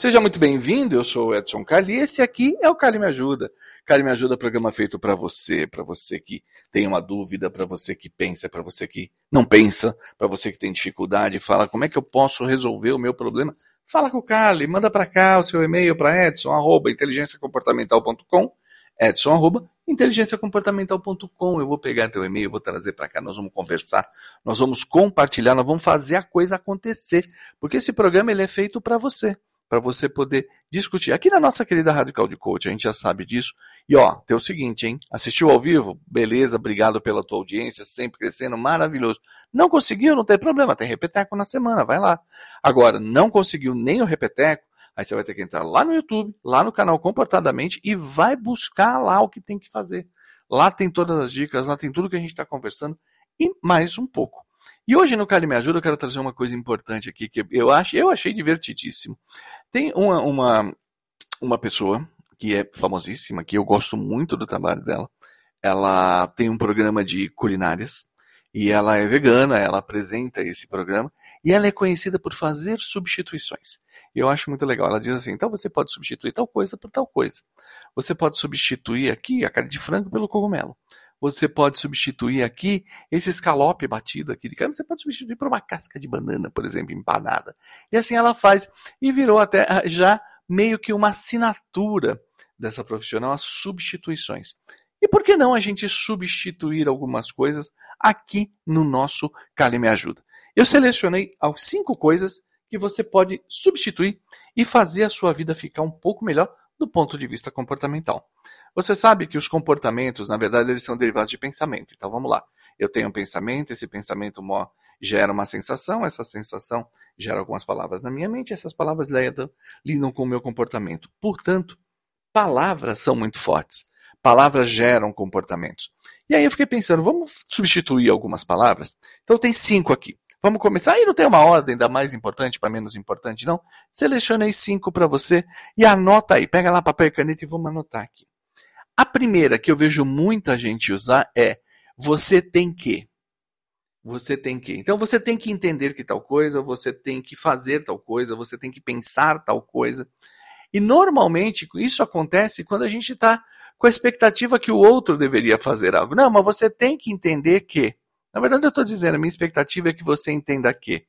seja muito bem-vindo. Eu sou o Edson Carli e esse aqui é o Carli Me Ajuda. Carli Me Ajuda, programa feito para você, para você que tem uma dúvida, para você que pensa, para você que não pensa, para você que tem dificuldade, fala como é que eu posso resolver o meu problema. Fala com o Carly, manda para cá o seu e-mail para edson, arroba, inteligenciacomportamental.com, edson, arroba, inteligenciacomportamental.com. Eu vou pegar teu e-mail, vou trazer para cá, nós vamos conversar, nós vamos compartilhar, nós vamos fazer a coisa acontecer, porque esse programa ele é feito para você para você poder discutir. Aqui na nossa querida Radical de Coach, a gente já sabe disso. E ó, tem o seguinte, hein? Assistiu ao vivo? Beleza, obrigado pela tua audiência, sempre crescendo, maravilhoso. Não conseguiu? Não tem problema, tem repeteco na semana, vai lá. Agora, não conseguiu nem o repeteco? Aí você vai ter que entrar lá no YouTube, lá no canal Comportadamente e vai buscar lá o que tem que fazer. Lá tem todas as dicas, lá tem tudo que a gente está conversando e mais um pouco. E hoje no Cali Me Ajuda eu quero trazer uma coisa importante aqui que eu, acho, eu achei divertidíssimo. Tem uma, uma, uma pessoa que é famosíssima, que eu gosto muito do trabalho dela. Ela tem um programa de culinárias e ela é vegana, ela apresenta esse programa e ela é conhecida por fazer substituições. Eu acho muito legal. Ela diz assim: então você pode substituir tal coisa por tal coisa. Você pode substituir aqui a carne de frango pelo cogumelo. Você pode substituir aqui esse escalope batido aqui de carne, você pode substituir por uma casca de banana, por exemplo, empanada. E assim ela faz. E virou até ah, já meio que uma assinatura dessa profissional, as substituições. E por que não a gente substituir algumas coisas aqui no nosso Cali Me Ajuda? Eu selecionei as cinco coisas que você pode substituir e fazer a sua vida ficar um pouco melhor do ponto de vista comportamental. Você sabe que os comportamentos, na verdade, eles são derivados de pensamento. Então vamos lá. Eu tenho um pensamento, esse pensamento gera uma sensação, essa sensação gera algumas palavras na minha mente, essas palavras lidam com o meu comportamento. Portanto, palavras são muito fortes. Palavras geram comportamentos. E aí eu fiquei pensando, vamos substituir algumas palavras? Então tem cinco aqui. Vamos começar. E não tem uma ordem da mais importante para menos importante, não. Selecionei cinco para você e anota aí. Pega lá papel e caneta e vamos anotar aqui. A primeira que eu vejo muita gente usar é você tem que. Você tem que. Então você tem que entender que tal coisa, você tem que fazer tal coisa, você tem que pensar tal coisa. E normalmente isso acontece quando a gente está com a expectativa que o outro deveria fazer algo. Não, mas você tem que entender que. Na verdade, eu estou dizendo, a minha expectativa é que você entenda que.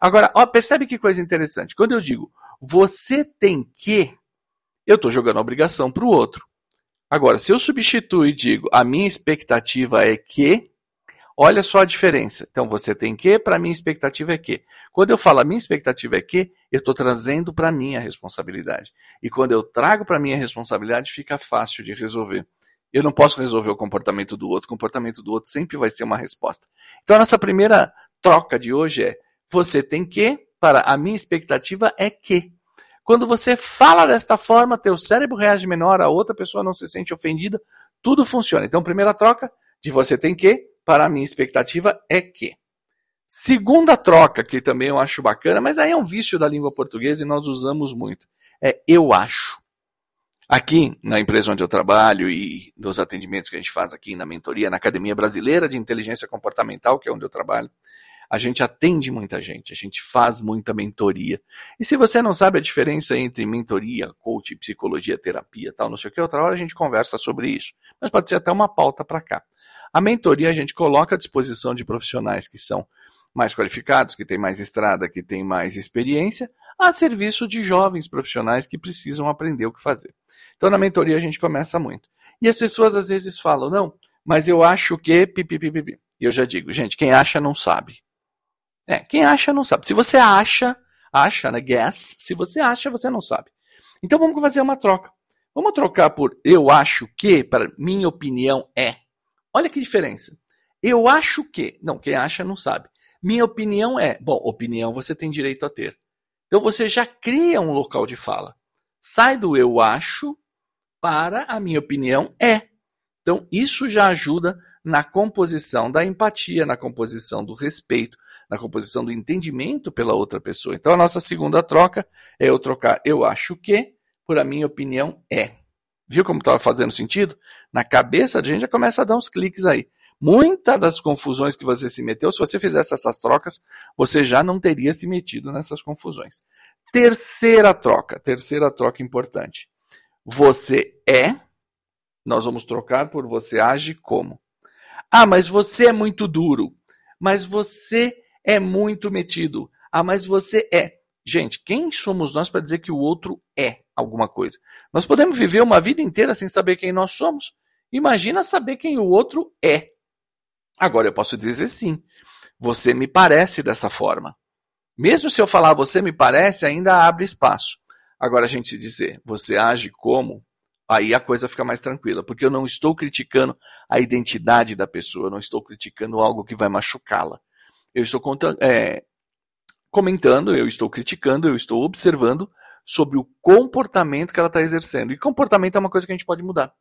Agora, ó, percebe que coisa interessante. Quando eu digo você tem que, eu estou jogando a obrigação para o outro. Agora, se eu substituo e digo a minha expectativa é que, olha só a diferença. Então, você tem que, para minha expectativa é que. Quando eu falo a minha expectativa é que, eu estou trazendo para mim a responsabilidade. E quando eu trago para mim a responsabilidade, fica fácil de resolver. Eu não posso resolver o comportamento do outro, o comportamento do outro sempre vai ser uma resposta. Então, a nossa primeira troca de hoje é: você tem que, para a minha expectativa é que. Quando você fala desta forma, teu cérebro reage menor, a outra pessoa não se sente ofendida, tudo funciona. Então, primeira troca de você tem que, para a minha expectativa é que. Segunda troca, que também eu acho bacana, mas aí é um vício da língua portuguesa e nós usamos muito, é eu acho. Aqui, na empresa onde eu trabalho e nos atendimentos que a gente faz aqui na mentoria, na Academia Brasileira de Inteligência Comportamental, que é onde eu trabalho, a gente atende muita gente, a gente faz muita mentoria. E se você não sabe a diferença entre mentoria, coach, psicologia, terapia, tal, não sei o que, outra hora a gente conversa sobre isso. Mas pode ser até uma pauta para cá. A mentoria a gente coloca à disposição de profissionais que são mais qualificados, que têm mais estrada, que têm mais experiência, a serviço de jovens profissionais que precisam aprender o que fazer. Então, na mentoria, a gente começa muito. E as pessoas às vezes falam, não, mas eu acho que. Pipipipipi. E eu já digo, gente, quem acha não sabe. É, quem acha não sabe. Se você acha, acha, né? Guess. Se você acha, você não sabe. Então vamos fazer uma troca. Vamos trocar por eu acho que, para minha opinião é. Olha que diferença. Eu acho que. Não, quem acha não sabe. Minha opinião é. Bom, opinião você tem direito a ter. Então você já cria um local de fala. Sai do eu acho para a minha opinião é. Então, isso já ajuda na composição da empatia, na composição do respeito, na composição do entendimento pela outra pessoa. Então, a nossa segunda troca é eu trocar eu acho que por a minha opinião é. Viu como estava fazendo sentido? Na cabeça a gente já começa a dar uns cliques aí. Muitas das confusões que você se meteu, se você fizesse essas trocas, você já não teria se metido nessas confusões. Terceira troca, terceira troca importante. Você é, nós vamos trocar por você age como. Ah, mas você é muito duro. Mas você é muito metido. Ah, mas você é. Gente, quem somos nós para dizer que o outro é alguma coisa? Nós podemos viver uma vida inteira sem saber quem nós somos. Imagina saber quem o outro é. Agora eu posso dizer sim. Você me parece dessa forma. Mesmo se eu falar você me parece, ainda abre espaço. Agora a gente dizer você age como, aí a coisa fica mais tranquila, porque eu não estou criticando a identidade da pessoa, eu não estou criticando algo que vai machucá-la. Eu estou é, comentando, eu estou criticando, eu estou observando sobre o comportamento que ela está exercendo. E comportamento é uma coisa que a gente pode mudar.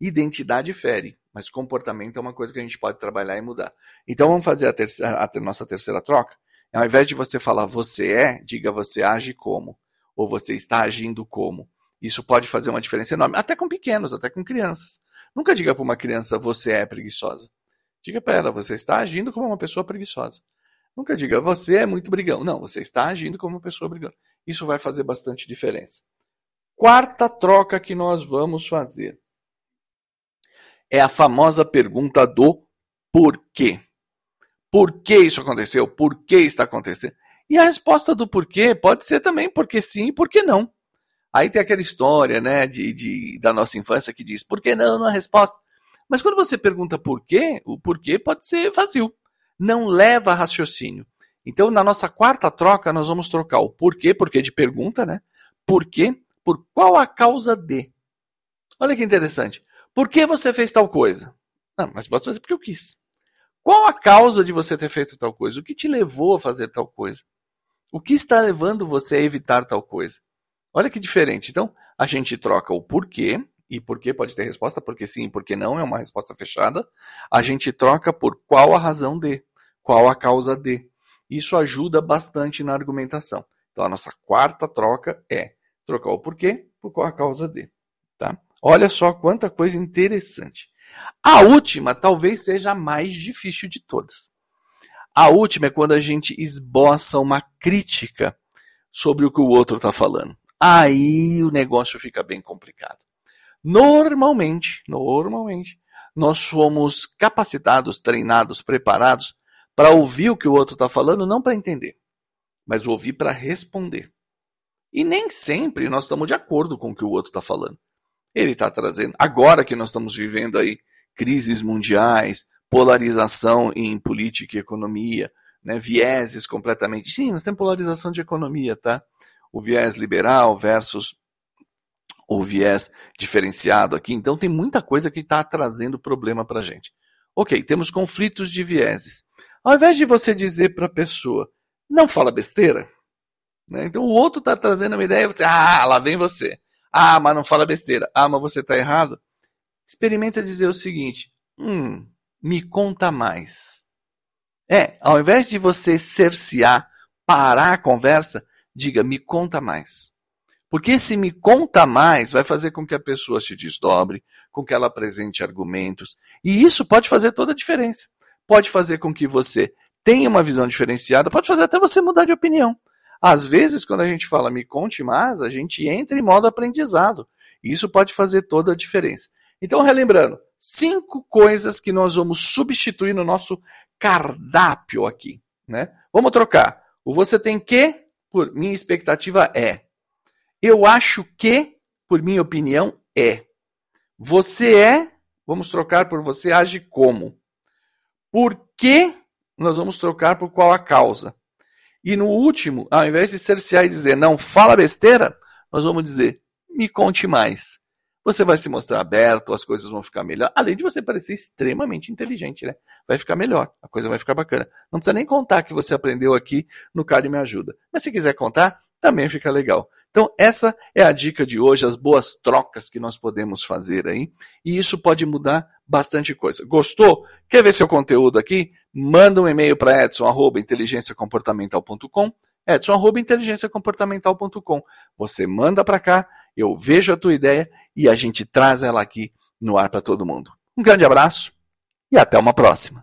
Identidade fere, mas comportamento é uma coisa que a gente pode trabalhar e mudar. Então vamos fazer a, terceira, a nossa terceira troca? Ao invés de você falar você é, diga você age como, ou você está agindo como. Isso pode fazer uma diferença enorme, até com pequenos, até com crianças. Nunca diga para uma criança você é preguiçosa. Diga para ela, você está agindo como uma pessoa preguiçosa. Nunca diga, você é muito brigão. Não, você está agindo como uma pessoa brigando. Isso vai fazer bastante diferença. Quarta troca que nós vamos fazer é a famosa pergunta do porquê. Por que isso aconteceu? Por que está acontecendo? E a resposta do porquê pode ser também porque sim e porque não. Aí tem aquela história né, de, de, da nossa infância que diz por que não na resposta. Mas quando você pergunta por quê, o porquê pode ser vazio não leva a raciocínio. Então, na nossa quarta troca, nós vamos trocar o porquê, porquê de pergunta, né? Porquê, por qual a causa de. Olha que interessante. Por que você fez tal coisa? Não, mas pode fazer porque eu quis. Qual a causa de você ter feito tal coisa? O que te levou a fazer tal coisa? O que está levando você a evitar tal coisa? Olha que diferente. Então, a gente troca o porquê, e por que pode ter resposta, porque sim, porque não, é uma resposta fechada. A gente troca por qual a razão de, qual a causa de. Isso ajuda bastante na argumentação. Então a nossa quarta troca é trocar o porquê por qual a causa de. Tá? Olha só quanta coisa interessante. A última talvez seja a mais difícil de todas. A última é quando a gente esboça uma crítica sobre o que o outro está falando. Aí o negócio fica bem complicado. Normalmente, normalmente, nós somos capacitados, treinados, preparados para ouvir o que o outro está falando, não para entender, mas ouvir para responder. E nem sempre nós estamos de acordo com o que o outro está falando. Ele está trazendo, agora que nós estamos vivendo aí crises mundiais, polarização em política e economia, né, vieses completamente. Sim, nós temos polarização de economia, tá? O viés liberal versus ou viés diferenciado aqui. Então tem muita coisa que está trazendo problema para a gente. Ok, temos conflitos de vieses. Ao invés de você dizer para a pessoa, não fala besteira, né? então o outro está trazendo uma ideia, você, ah, lá vem você. Ah, mas não fala besteira. Ah, mas você está errado. Experimenta dizer o seguinte, hum, me conta mais. É, ao invés de você cercear, parar a conversa, diga, me conta mais. Porque esse me conta mais vai fazer com que a pessoa se desdobre, com que ela apresente argumentos. E isso pode fazer toda a diferença. Pode fazer com que você tenha uma visão diferenciada, pode fazer até você mudar de opinião. Às vezes, quando a gente fala me conte mais, a gente entra em modo aprendizado. E isso pode fazer toda a diferença. Então, relembrando, cinco coisas que nós vamos substituir no nosso cardápio aqui. Né? Vamos trocar. O você tem que, por minha expectativa é. Eu acho que, por minha opinião, é. Você é, vamos trocar por você age como. Por que, nós vamos trocar por qual a causa. E no último, ao invés de cercear e dizer não fala besteira, nós vamos dizer me conte mais. Você vai se mostrar aberto, as coisas vão ficar melhor. Além de você parecer extremamente inteligente, né? Vai ficar melhor, a coisa vai ficar bacana. Não precisa nem contar que você aprendeu aqui no Cara Me Ajuda. Mas se quiser contar, também fica legal. Então, essa é a dica de hoje, as boas trocas que nós podemos fazer aí. E isso pode mudar bastante coisa. Gostou? Quer ver seu conteúdo aqui? Manda um e-mail para edson.inteligenciacomportamental.com edson.inteligenciacomportamental.com Você manda para cá, eu vejo a tua ideia e a gente traz ela aqui no ar para todo mundo. Um grande abraço e até uma próxima.